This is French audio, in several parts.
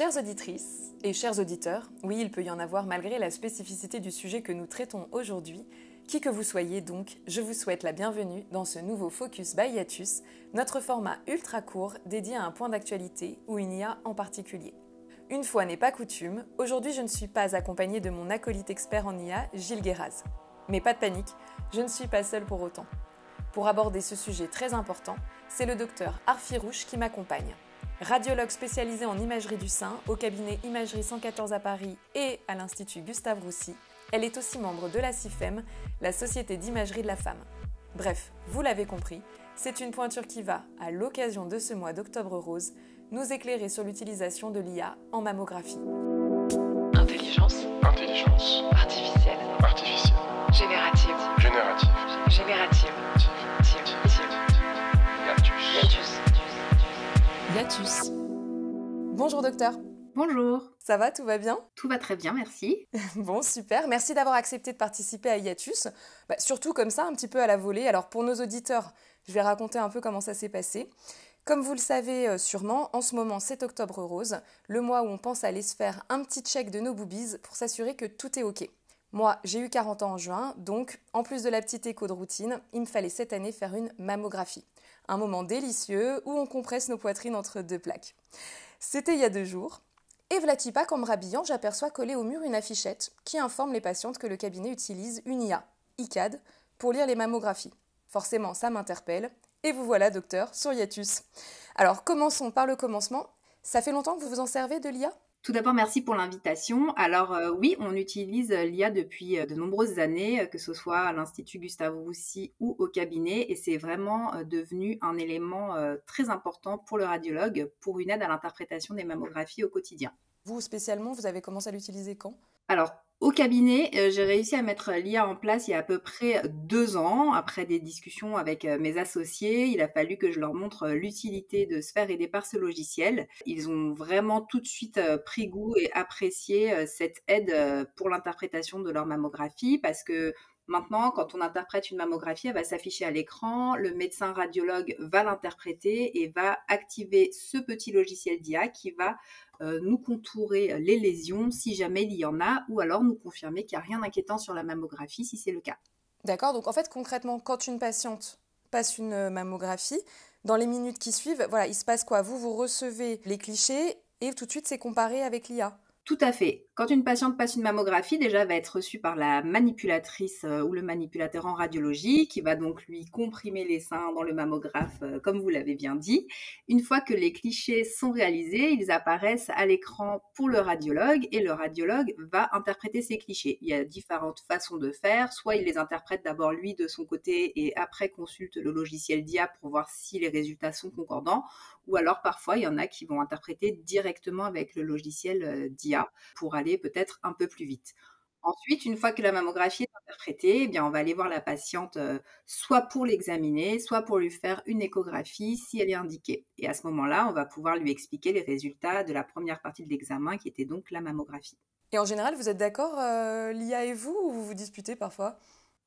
Chères auditrices et chers auditeurs, oui, il peut y en avoir malgré la spécificité du sujet que nous traitons aujourd'hui. Qui que vous soyez donc, je vous souhaite la bienvenue dans ce nouveau Focus by notre format ultra court dédié à un point d'actualité ou une IA en particulier. Une fois n'est pas coutume, aujourd'hui je ne suis pas accompagnée de mon acolyte expert en IA, Gilles Guéraz. Mais pas de panique, je ne suis pas seule pour autant. Pour aborder ce sujet très important, c'est le docteur Arfi Rouche qui m'accompagne. Radiologue spécialisé en imagerie du sein au cabinet Imagerie 114 à Paris et à l'Institut Gustave Roussy, elle est aussi membre de la CIFEM, la Société d'imagerie de la femme. Bref, vous l'avez compris, c'est une pointure qui va, à l'occasion de ce mois d'octobre rose, nous éclairer sur l'utilisation de l'IA en mammographie. Intelligence. Intelligence. Artificielle. Artificielle. Générative. Générative. Générative. Tive. Hiatus. Yatus. Bonjour docteur, Bonjour, ça va, tout va bien? Tout va très bien, merci. Bon, super. Merci d'avoir accepté de participer à Iatus. Bah, surtout comme ça, un petit peu à la volée. Alors pour nos auditeurs, je vais raconter un peu comment ça s'est passé. Comme vous le savez euh, sûrement, en ce moment c'est Octobre Rose, le mois où on pense aller se faire un petit check de nos boobies pour s'assurer que tout est OK. Moi, j'ai eu 40 ans en juin, donc en plus de la petite écho de routine, il me fallait cette année faire une mammographie. Un moment délicieux où on compresse nos poitrines entre deux plaques. C'était il y a deux jours. Et vlati pas qu'en me rhabillant, j'aperçois collée au mur une affichette qui informe les patientes que le cabinet utilise une IA, ICAD, pour lire les mammographies. Forcément, ça m'interpelle. Et vous voilà, docteur, sur Yatus. Alors, commençons par le commencement. Ça fait longtemps que vous vous en servez de l'IA Tout d'abord, merci pour l'invitation. Alors euh, oui, on utilise euh, l'IA depuis euh, de nombreuses années, que ce soit à l'Institut Gustave Roussy ou au cabinet, et c'est vraiment devenu un élément très important pour le radiologue pour une aide à l'interprétation des mammographies au quotidien. Vous, spécialement, vous avez commencé à l'utiliser quand? Alors, au cabinet, euh, j'ai réussi à mettre l'IA en place il y a à peu près deux ans. Après des discussions avec euh, mes associés, il a fallu que je leur montre euh, l'utilité de se faire aider par ce logiciel. Ils ont vraiment tout de suite euh, pris goût et apprécié euh, cette aide euh, pour l'interprétation de leur mammographie parce que Maintenant, quand on interprète une mammographie, elle va s'afficher à l'écran, le médecin radiologue va l'interpréter et va activer ce petit logiciel d'IA qui va euh, nous contourer les lésions si jamais il y en a, ou alors nous confirmer qu'il n'y a rien d'inquiétant sur la mammographie si c'est le cas. D'accord, donc en fait, concrètement, quand une patiente passe une euh, mammographie, dans les minutes qui suivent, voilà, il se passe quoi? Vous, vous recevez les clichés et tout de suite, c'est comparé avec l'IA. Tout à fait. Quand une patiente passe une mammographie, déjà va être reçue par la manipulatrice euh, ou le manipulateur en radiologie qui va donc lui comprimer les seins dans le mammographe, euh, comme vous l'avez bien dit. Une fois que les clichés sont réalisés, ils apparaissent à l'écran pour le radiologue et le radiologue va interpréter ces clichés. Il y a différentes façons de faire. Soit il les interprète d'abord lui de son côté et après consulte le logiciel d'IA pour voir si les résultats sont concordants. Ou alors parfois il y en a qui vont interpréter directement avec le logiciel euh, d'IA pour aller peut-être un peu plus vite. Ensuite, une fois que la mammographie est interprétée, eh on va aller voir la patiente euh, soit pour l'examiner, soit pour lui faire une échographie si elle est indiquée. Et à ce moment-là, on va pouvoir lui expliquer les résultats de la première partie de l'examen qui était donc la mammographie. Et en général, vous êtes d'accord, euh, l'IA et vous, ou vous vous disputez parfois?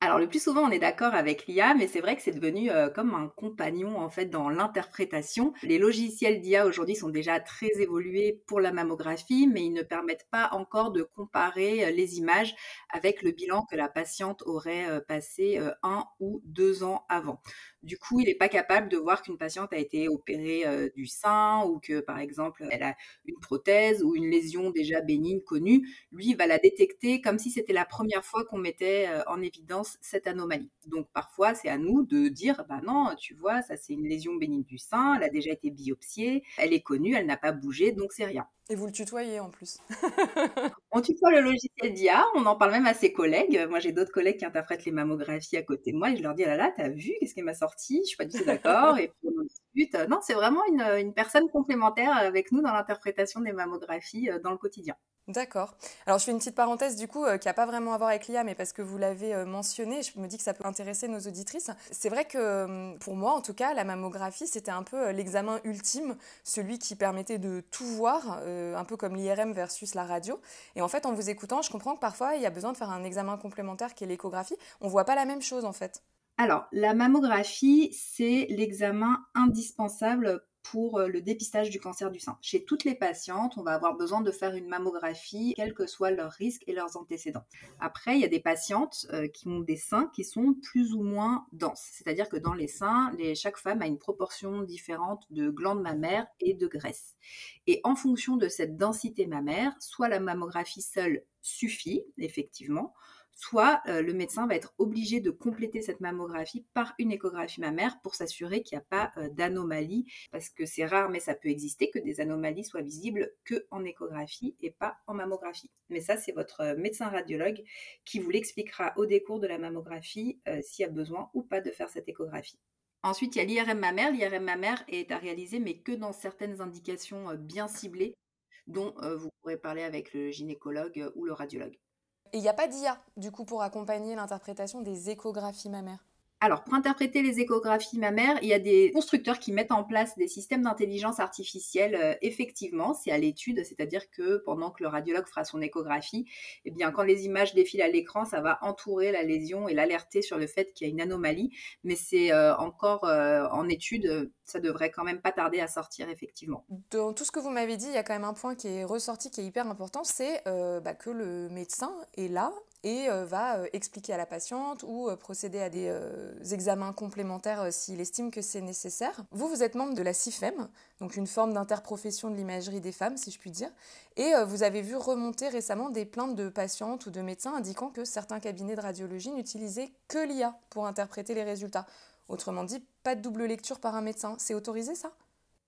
Alors le plus souvent, on est d'accord avec l'IA, mais c'est vrai que c'est devenu euh, comme un compagnon en fait dans l'interprétation. Les logiciels d'IA aujourd'hui sont déjà très évolués pour la mammographie, mais ils ne permettent pas encore de comparer euh, les images avec le bilan que la patiente aurait euh, passé un ou deux ans avant. Du coup, il n'est pas capable de voir qu'une patiente a été opérée du sein ou que, par exemple, elle a une prothèse ou une lésion déjà bénigne connue. Lui, va la détecter comme si c'était la première fois qu'on mettait en évidence cette anomalie. Donc, parfois, c'est à nous de dire, bah non, tu vois, ça c'est une lésion bénigne du sein, elle a déjà été biopsiée, elle est connue, elle n'a pas bougé, donc c'est rien. Et vous le tutoyez en plus. On tutoie le logiciel d'IA, on en parle même à ses collègues. Moi, j'ai d'autres collègues qui interprètent les mammographies à côté de moi et je leur dis, ah là là, t'as vu, qu'est-ce qu'elle m'a sorti? Je suis pas du tout d'accord. Et puis on discute. Non, c'est vraiment une, une personne complémentaire avec nous dans l'interprétation des mammographies euh, dans le quotidien. D'accord. Alors je fais une petite parenthèse du coup euh, qui n'a pas vraiment à voir avec l'IA, mais parce que vous l'avez euh, mentionné, je me dis que ça peut intéresser nos auditrices. C'est vrai que euh, pour moi, en tout cas, la mammographie, c'était un peu euh, l'examen ultime, celui qui permettait de tout voir, un peu comme l'IRM versus la radio. Et en fait, en vous écoutant, je comprends que parfois, il y a besoin de faire un examen complémentaire qui est l'échographie. On voit pas la même chose en fait. Alors, la mammographie, c'est l'examen indispensable pour euh, le dépistage du cancer du sein. Chez toutes les patientes, on va avoir besoin de faire une mammographie, quels que soient leurs risques et leurs antécédents. Après, il y a des patientes euh, qui ont des seins qui sont plus ou moins denses. C'est-à-dire que dans les seins, chaque femme a une proportion différente de glandes mammaires et de graisse. Et en fonction de cette densité mammaire, soit la mammographie seule suffit, effectivement, soit euh, le médecin va être obligé de compléter cette mammographie par une échographie mammaire pour s'assurer qu'il n'y a pas euh, d'anomalie, parce que c'est rare, mais ça peut exister, que des anomalies soient visibles que en échographie et pas en mammographie. Mais ça, c'est votre euh, médecin radiologue qui vous l'expliquera au décours de la mammographie s'il y a besoin ou pas de faire cette échographie. Ensuite, il y a l'IRM mammaire. L'IRM mammaire est à réaliser, mais que dans certaines indications bien ciblées, dont vous pourrez parler avec le gynécologue ou le radiologue. Et il n'y a pas d'IA, du coup, pour accompagner l'interprétation des échographies mammaires alors, pour interpréter les échographies mammaires, il y a des constructeurs qui mettent en place des systèmes d'intelligence artificielle. Euh, effectivement, c'est à l'étude, c'est-à-dire que pendant que le radiologue fera son échographie, eh bien, quand les images défilent à l'écran, ça va entourer la lésion et l'alerter sur le fait qu'il y a une anomalie. Mais c'est euh, encore euh, en étude, ça devrait quand même pas tarder à sortir, effectivement. Dans tout ce que vous m'avez dit, il y a quand même un point qui est ressorti, qui est hyper important, c'est bah, que le médecin est là et euh, va euh, expliquer à la patiente ou euh, procéder à des examens complémentaires s'il estime que c'est nécessaire. Vous, vous êtes membre de la CIFEM, donc une forme d'interprofession de l'imagerie des femmes, si je puis dire, et vous avez vu remonter récemment des plaintes de patientes ou de médecins indiquant que certains cabinets de radiologie n'utilisaient que l'IA pour interpréter les résultats. Autrement dit, pas de double lecture par un médecin. C'est autorisé ça?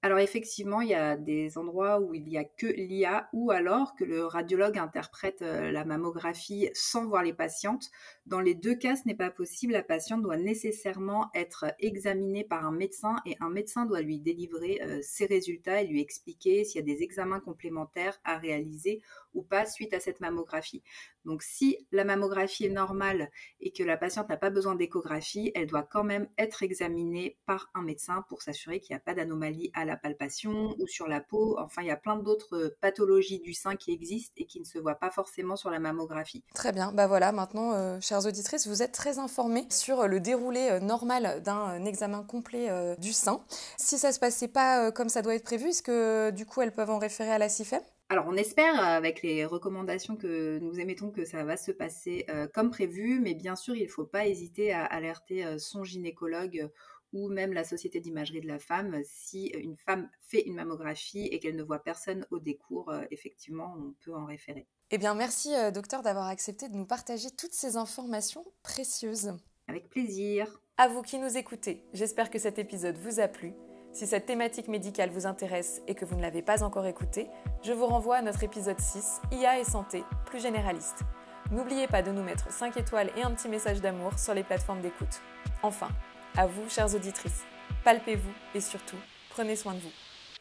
Alors effectivement, il y a des endroits où il n'y a que l'IA ou alors que le radiologue interprète euh, la mammographie sans voir les patientes. Dans les deux cas, ce n'est pas possible. La patiente doit nécessairement être examinée par un médecin et un médecin doit lui délivrer euh, ses résultats et lui expliquer s'il y a des examens complémentaires à réaliser ou pas suite à cette mammographie. Donc si la mammographie est normale et que la patiente n'a pas besoin d'échographie, elle doit quand même être examinée par un médecin pour s'assurer qu'il n'y a pas d'anomalie à la palpation ou sur la peau. Enfin, il y a plein d'autres pathologies du sein qui existent et qui ne se voient pas forcément sur la mammographie. Très bien, bah voilà, maintenant, euh, chères auditrices, vous êtes très informées sur le déroulé euh, normal d'un euh, examen complet du sein. Si ça se passait pas comme ça doit être prévu, est-ce que du coup elles peuvent en référer à la CIFEM alors, on espère, avec les recommandations que nous émettons, que ça va se passer comme prévu, mais bien sûr, il ne faut pas hésiter à alerter son gynécologue ou même la Société d'imagerie de la femme, si une femme fait une mammographie et qu'elle ne voit personne au décours, euh, effectivement, on peut en référer. Eh bien, merci, euh, docteur, d'avoir accepté de nous partager toutes ces informations précieuses. Avec plaisir. À vous qui nous écoutez, j'espère que cet épisode vous a plu. Si cette thématique médicale vous intéresse et que vous ne l'avez pas encore écouté, je vous renvoie à notre épisode 6, IA et santé, plus généraliste. N'oubliez pas de nous mettre 5 étoiles et un petit message d'amour sur les plateformes d'écoute. Enfin, à vous, chères auditrices, palpez-vous et surtout, prenez soin de vous.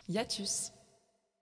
Yatus.